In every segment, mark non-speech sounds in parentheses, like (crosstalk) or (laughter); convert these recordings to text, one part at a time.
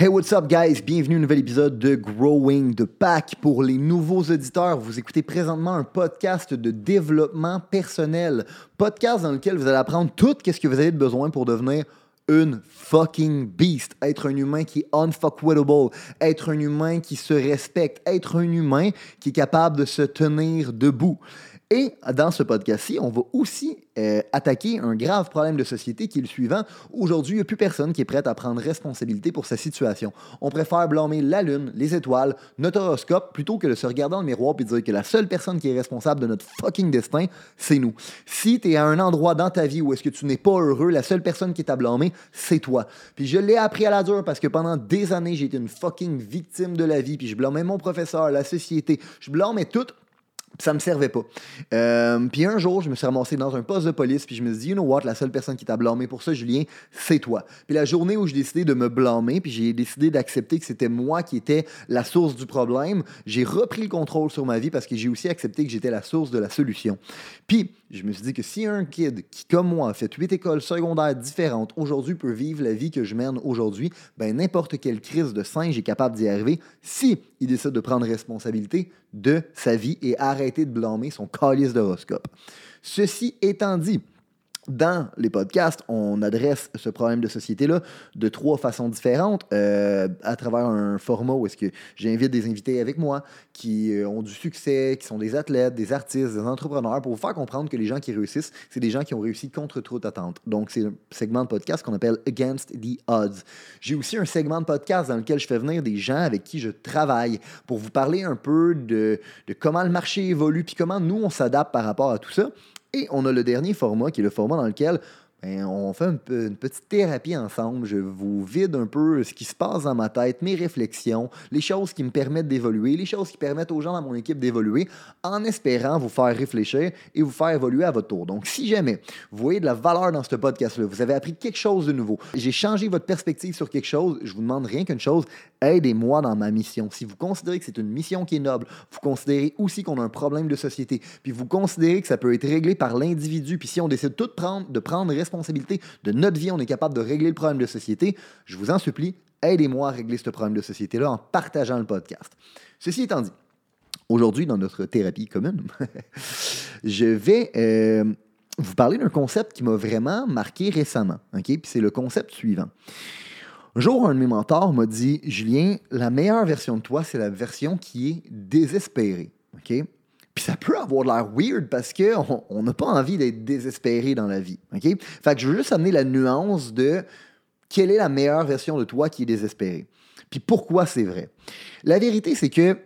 Hey, what's up, guys? Bienvenue à un nouvel épisode de Growing the Pack. Pour les nouveaux auditeurs, vous écoutez présentement un podcast de développement personnel. Podcast dans lequel vous allez apprendre tout ce que vous avez besoin pour devenir une fucking beast. Être un humain qui est unfuckwittable. Être un humain qui se respecte. Être un humain qui est capable de se tenir debout. Et dans ce podcast-ci, on va aussi euh, attaquer un grave problème de société qui est le suivant. Aujourd'hui, il n'y a plus personne qui est prêt à prendre responsabilité pour sa situation. On préfère blâmer la Lune, les étoiles, notre horoscope, plutôt que de se regarder dans le miroir et dire que la seule personne qui est responsable de notre fucking destin, c'est nous. Si tu es à un endroit dans ta vie où est-ce que tu n'es pas heureux, la seule personne qui est à blâmer, c'est toi. Puis je l'ai appris à la dure parce que pendant des années, j'ai été une fucking victime de la vie, puis je blâmais mon professeur, la société, je blâmais tout ça me servait pas. Euh, puis un jour, je me suis ramassé dans un poste de police, puis je me suis dit, you know what, la seule personne qui t'a blâmé pour ça, Julien, c'est toi. Puis la journée où j'ai décidé de me blâmer, puis j'ai décidé d'accepter que c'était moi qui étais la source du problème, j'ai repris le contrôle sur ma vie parce que j'ai aussi accepté que j'étais la source de la solution. Puis je me suis dit que si un kid qui, comme moi, a fait huit écoles secondaires différentes, aujourd'hui peut vivre la vie que je mène aujourd'hui, ben n'importe quelle crise de singe est capable d'y arriver si il décide de prendre responsabilité de sa vie et arrêter de blâmer son calice d'horoscope. Ceci étant dit, dans les podcasts, on adresse ce problème de société-là de trois façons différentes, euh, à travers un format où est-ce que j'invite des invités avec moi qui euh, ont du succès, qui sont des athlètes, des artistes, des entrepreneurs, pour vous faire comprendre que les gens qui réussissent, c'est des gens qui ont réussi contre toute attente. Donc, c'est un segment de podcast qu'on appelle Against the Odds. J'ai aussi un segment de podcast dans lequel je fais venir des gens avec qui je travaille pour vous parler un peu de, de comment le marché évolue, puis comment nous, on s'adapte par rapport à tout ça. Et on a le dernier format, qui est le format dans lequel ben, on fait une, petite thérapie ensemble. Je vous vide un peu ce qui se passe dans ma tête, mes réflexions, les choses qui me permettent d'évoluer, les choses qui permettent aux gens dans mon équipe d'évoluer, en espérant vous faire réfléchir et vous faire évoluer à votre tour. Donc, si jamais vous voyez de la valeur dans ce podcast-là, vous avez appris quelque chose de nouveau, j'ai changé votre perspective sur quelque chose, je vous demande rien qu'une chose, aidez-moi dans ma mission. Si vous considérez que c'est une mission qui est noble, vous considérez aussi qu'on a un problème de société, puis vous considérez que ça peut être réglé par l'individu, puis si on décide tout de prendre, de prendre responsabilité de notre vie, on est capable de régler le problème de société. Je vous en supplie, aidez-moi à régler ce problème de société-là en partageant le podcast. Ceci étant dit, aujourd'hui, dans notre thérapie commune, (laughs) je vais euh, vous parler d'un concept qui m'a vraiment marqué récemment. Puis c'est le concept suivant. Un jour, un de mes mentors m'a dit Julien, la meilleure version de toi, c'est la version qui est désespérée. Puis ça peut avoir l'air weird parce qu'on n'a pas envie d'être désespéré dans la vie. OK? Fait je veux juste amener la nuance de quelle est la meilleure version de toi qui est désespérée. Puis pourquoi c'est vrai? La vérité, c'est que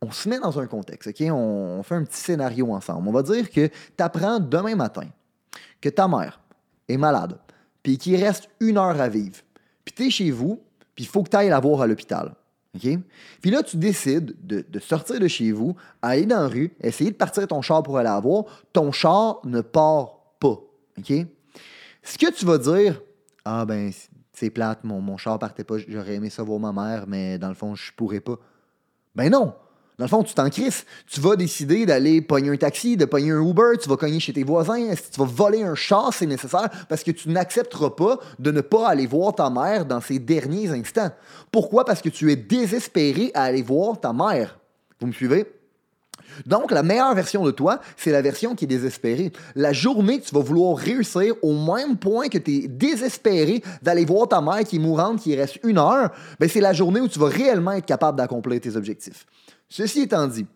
on se met dans un contexte, OK? On, fait un petit scénario ensemble. On va dire que tu apprends demain matin que ta mère est malade, puis qu'il reste une heure à vivre. Puis tu es chez vous, puis il faut que tu ailles la voir à l'hôpital. Puis là, tu décides de, sortir de chez vous, aller dans la rue, essayer de partir ton char pour aller la voir. Ton char ne part pas. OK? Ce que tu vas dire, ah ben, c'est plate, mon, mon char partait pas, j'aurais aimé ça voir ma mère, mais dans le fond, je pourrais pas. Ben non! Dans le fond, tu t'en crisses. Tu vas décider d'aller pogner un taxi, de pogner un Uber, tu vas cogner chez tes voisins, tu vas voler un char, c'est nécessaire, parce que tu n'accepteras pas de ne pas aller voir ta mère dans ces derniers instants. Pourquoi? Parce que tu es désespéré à aller voir ta mère. Vous me suivez? Donc, la meilleure version de toi, c'est la version qui est désespérée. La journée que tu vas vouloir réussir au même point que tu es désespéré d'aller voir ta mère qui est mourante, qui reste une heure, ben c'est la journée où tu vas réellement être capable d'accomplir tes objectifs. Ceci étant dit,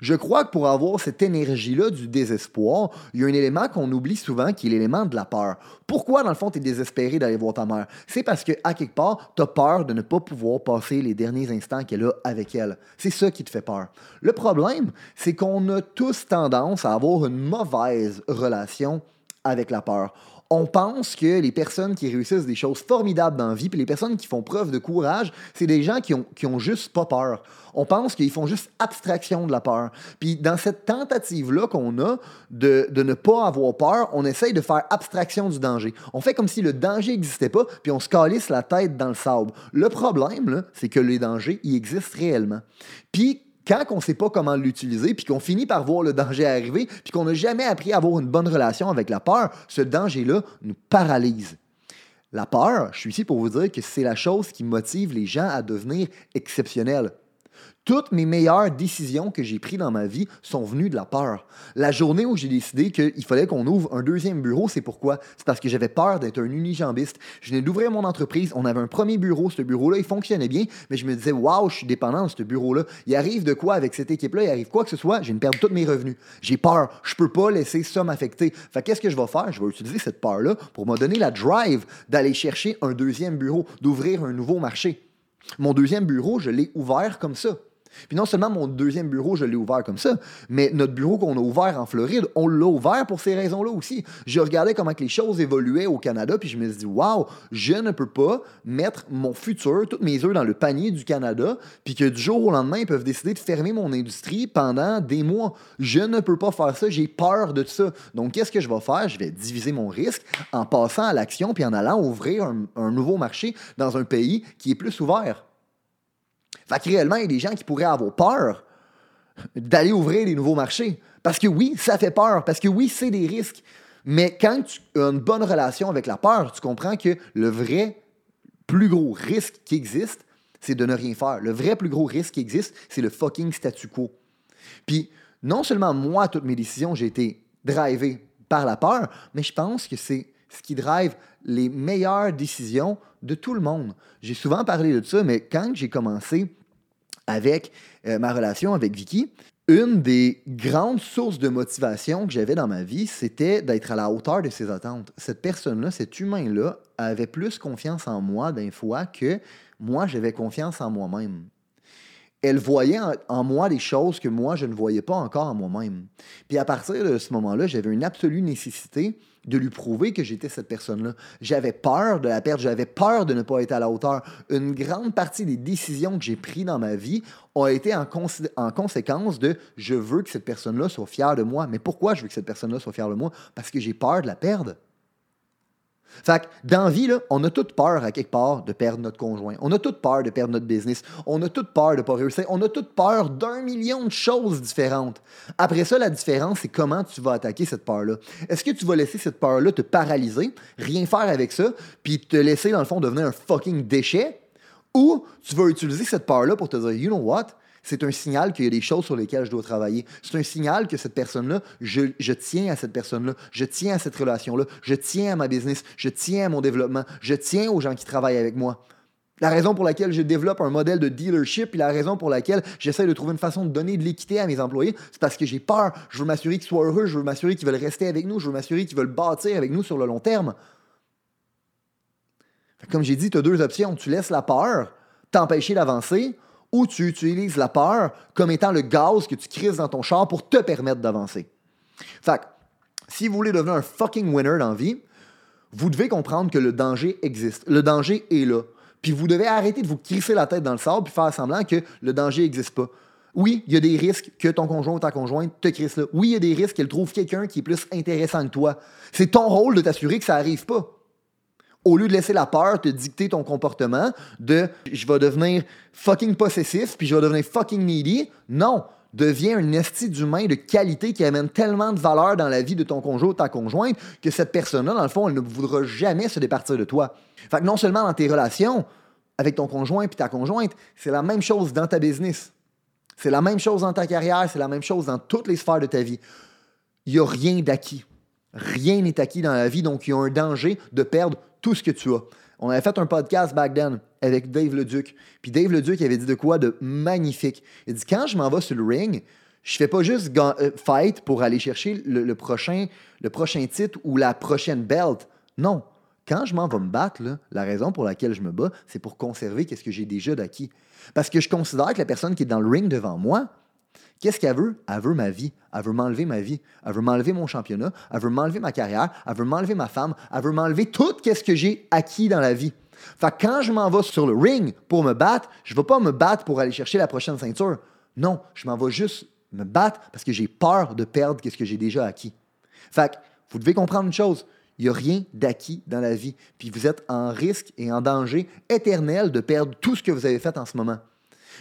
je crois que pour avoir cette énergie-là du désespoir, il y a un élément qu'on oublie souvent qui est l'élément de la peur. Pourquoi, dans le fond, tu es désespéré d'aller voir ta mère? C'est parce qu'à quelque part, tu as peur de ne pas pouvoir passer les derniers instants qu'elle a avec elle. C'est ça qui te fait peur. Le problème, c'est qu'on a tous tendance à avoir une mauvaise relation avec la peur On pense que les personnes qui réussissent des choses formidables dans la vie, puis les personnes qui font preuve de courage, c'est des gens qui ont, qui juste pas peur. On pense qu'ils font juste abstraction de la peur. Puis dans cette tentative-là qu'on a de, de, ne pas avoir peur, on essaye de faire abstraction du danger. On fait comme si le danger n'existait pas, puis on se calisse la tête dans le sable. Le problème, c'est que les dangers, ils existent réellement. Puis quand on ne sait pas comment l'utiliser, puis qu'on finit par voir le danger arriver, puis qu'on n'a jamais appris à avoir une bonne relation avec la peur, ce danger-là nous paralyse. La peur, je suis ici pour vous dire que c'est la chose qui motive les gens à devenir exceptionnels. Toutes mes meilleures décisions que j'ai prises dans ma vie sont venues de la peur. La journée où j'ai décidé qu'il fallait qu'on ouvre un deuxième bureau, c'est pourquoi? C'est parce que j'avais peur d'être un unijambiste. Je venais d'ouvrir mon entreprise, on avait un premier bureau, ce bureau-là, il fonctionnait bien, mais je me disais, waouh, je suis dépendant de ce bureau-là. Il arrive de quoi avec cette équipe-là? Il arrive quoi que ce soit, une perte de tous mes revenus. J'ai peur, je peux pas laisser ça m'affecter. Fait qu'est-ce que je vais faire? Je vais utiliser cette peur-là pour me donner la drive d'aller chercher un deuxième bureau, d'ouvrir un nouveau marché. Mon deuxième bureau, je l'ai ouvert comme ça. Puis non seulement mon deuxième bureau, je l'ai ouvert comme ça, mais notre bureau qu'on a ouvert en Floride, on l'a ouvert pour ces raisons-là aussi. Je regardais comment les choses évoluaient au Canada, puis je me suis dit, waouh, je ne peux pas mettre mon futur, toutes mes œufs dans le panier du Canada, puis que du jour au lendemain, ils peuvent décider de fermer mon industrie pendant des mois. Je ne peux pas faire ça, j'ai peur de ça. Donc, qu'est-ce que je vais faire? Je vais diviser mon risque en passant à l'action, puis en allant ouvrir un nouveau marché dans un pays qui est plus ouvert. Fait que réellement, il y a des gens qui pourraient avoir peur d'aller ouvrir des nouveaux marchés. Parce que oui, ça fait peur. Parce que oui, c'est des risques. Mais quand tu as une bonne relation avec la peur, tu comprends que le vrai plus gros risque qui existe, c'est de ne rien faire. Le vrai plus gros risque qui existe, c'est le fucking statu quo. Puis, non seulement moi, toutes mes décisions, j'ai été drivé par la peur, mais je pense que c'est ce qui drive les meilleures décisions de tout le monde. J'ai souvent parlé de ça, mais quand j'ai commencé avec euh, ma relation avec Vicky, une des grandes sources de motivation que j'avais dans ma vie, c'était d'être à la hauteur de ses attentes. Cette personne-là, cet humain-là, avait plus confiance en moi d'un fois que moi, j'avais confiance en moi-même elle voyait en, moi des choses que moi, je ne voyais pas encore en moi-même. Puis à partir de ce moment-là, j'avais une absolue nécessité de lui prouver que j'étais cette personne-là. J'avais peur de la perdre, j'avais peur de ne pas être à la hauteur. Une grande partie des décisions que j'ai prises dans ma vie ont été en, en conséquence de je veux que cette personne-là soit fière de moi. Mais pourquoi je veux que cette personne-là soit fière de moi? Parce que j'ai peur de la perdre. Fait que dans vie, là, on a toute peur à quelque part de perdre notre conjoint. On a toute peur de perdre notre business. On a toute peur de ne pas réussir. On a toute peur d'un million de choses différentes. Après ça, la différence, c'est comment tu vas attaquer cette peur-là. Est-ce que tu vas laisser cette peur-là te paralyser, rien faire avec ça, puis te laisser, dans le fond, devenir un fucking déchet? Ou tu vas utiliser cette peur-là pour te dire, you know what? C'est un signal qu'il y a des choses sur lesquelles je dois travailler. C'est un signal que cette personne-là, je, tiens à cette personne-là, je tiens à cette relation-là, je tiens à ma business, je tiens à mon développement, je tiens aux gens qui travaillent avec moi. La raison pour laquelle je développe un modèle de dealership et la raison pour laquelle j'essaie de trouver une façon de donner de l'équité à mes employés, c'est parce que j'ai peur. Je veux m'assurer qu'ils soient heureux, je veux m'assurer qu'ils veulent rester avec nous, je veux m'assurer qu'ils veulent bâtir avec nous sur le long terme. Comme j'ai dit, tu as deux options. Tu laisses la peur t'empêcher d'avancer ou tu utilises la peur comme étant le gaz que tu crises dans ton char pour te permettre d'avancer. Fait que, si vous voulez devenir un fucking winner dans la vie, vous devez comprendre que le danger existe. Le danger est là. Puis vous devez arrêter de vous crisser la tête dans le sable puis faire semblant que le danger n'existe pas. Oui, il y a des risques que ton conjoint ou ta conjointe te crisse là. Oui, il y a des risques qu'elle trouve quelqu'un qui est plus intéressant que toi. C'est ton rôle de t'assurer que ça n'arrive pas au lieu de laisser la peur te dicter ton comportement, de je vais devenir fucking possessif, puis je vais devenir fucking needy, non. Deviens un esti d'humain de qualité qui amène tellement de valeur dans la vie de ton conjoint ou ta conjointe que cette personne-là, dans le fond, elle ne voudra jamais se départir de toi. Fait que non seulement dans tes relations avec ton conjoint puis ta conjointe, c'est la même chose dans ta business. C'est la même chose dans ta carrière, c'est la même chose dans toutes les sphères de ta vie. Il n'y a rien d'acquis. Rien n'est acquis dans la vie, donc il y a un danger de perdre tout ce que tu as. On avait fait un podcast back then avec Dave Leduc. Puis Dave Leduc avait dit de quoi de magnifique. Il dit quand je m'en vais sur le ring, je fais pas juste euh, fight pour aller chercher le, prochain, le prochain titre ou la prochaine belt. Non. Quand je m'en vais me battre, la raison pour laquelle je me bats, c'est pour conserver ce que j'ai déjà d'acquis. Parce que je considère que la personne qui est dans le ring devant moi, Qu'est-ce qu'elle veut? Elle veut ma vie. Elle veut m'enlever ma vie. Elle veut m'enlever mon championnat. Elle veut m'enlever ma carrière. Elle veut m'enlever ma femme. Elle veut m'enlever tout ce que j'ai acquis dans la vie. Fait quand je m'en vais sur le ring pour me battre, je ne vais pas me battre pour aller chercher la prochaine ceinture. Non, je m'en vais juste me battre parce que j'ai peur de perdre ce que j'ai déjà acquis. Fait que vous devez comprendre une chose. Il n'y a rien d'acquis dans la vie. Puis vous êtes en risque et en danger éternel de perdre tout ce que vous avez fait en ce moment.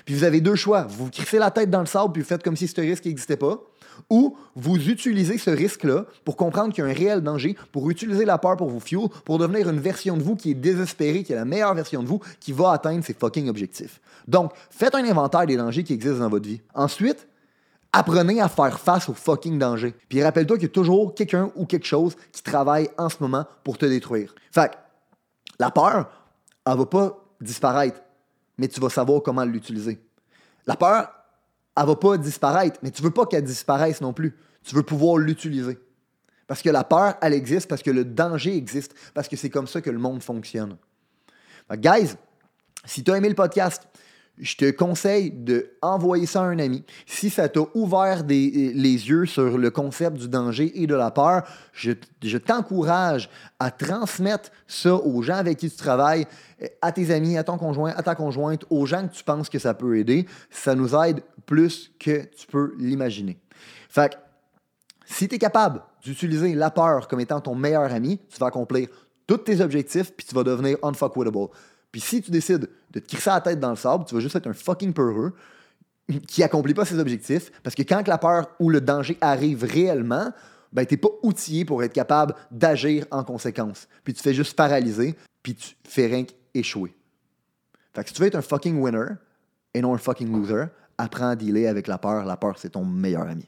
Puis vous avez deux choix. Vous crissez la tête dans le sable puis vous faites comme si ce risque n'existait pas. Ou vous utilisez ce risque-là pour comprendre qu'il y a un réel danger, pour utiliser la peur pour vous fuel, pour devenir une version de vous qui est désespérée, qui est la meilleure version de vous, qui va atteindre ses fucking objectifs. Donc, faites un inventaire des dangers qui existent dans votre vie. Ensuite, apprenez à faire face aux fucking dangers. Puis rappelle-toi qu'il y a toujours quelqu'un ou quelque chose qui travaille en ce moment pour te détruire. Fait que, la peur, elle va pas disparaître mais tu vas savoir comment l'utiliser. La peur, elle va pas disparaître, mais tu veux pas qu'elle disparaisse non plus. Tu veux pouvoir l'utiliser. Parce que la peur, elle existe, parce que le danger existe, parce que c'est comme ça que le monde fonctionne. guys, si tu as aimé le podcast, je te conseille de envoyer ça à un ami. Si ça t'a ouvert les yeux sur le concept du danger et de la peur, je, je t'encourage à transmettre ça aux gens avec qui tu travailles, à tes amis, à ton conjoint, à ta conjointe, aux gens que tu penses que ça peut aider. Ça nous aide plus que tu peux l'imaginer. Fait que, si tu es capable d'utiliser la peur comme étant ton meilleur ami, tu vas accomplir tous tes objectifs puis tu vas devenir unfuckwittable. Puis si tu décides de te crisser la tête dans le sable, tu vas juste être un fucking peureux qui accomplit pas ses objectifs. Parce que quand la peur ou le danger arrive réellement, ben, tu n'es pas outillé pour être capable d'agir en conséquence. Puis tu fais juste paralyser, puis tu fais rien qu'échouer. Fait que si tu veux être un fucking winner et non un fucking loser, apprends à dealer avec la peur. La peur, c'est ton meilleur ami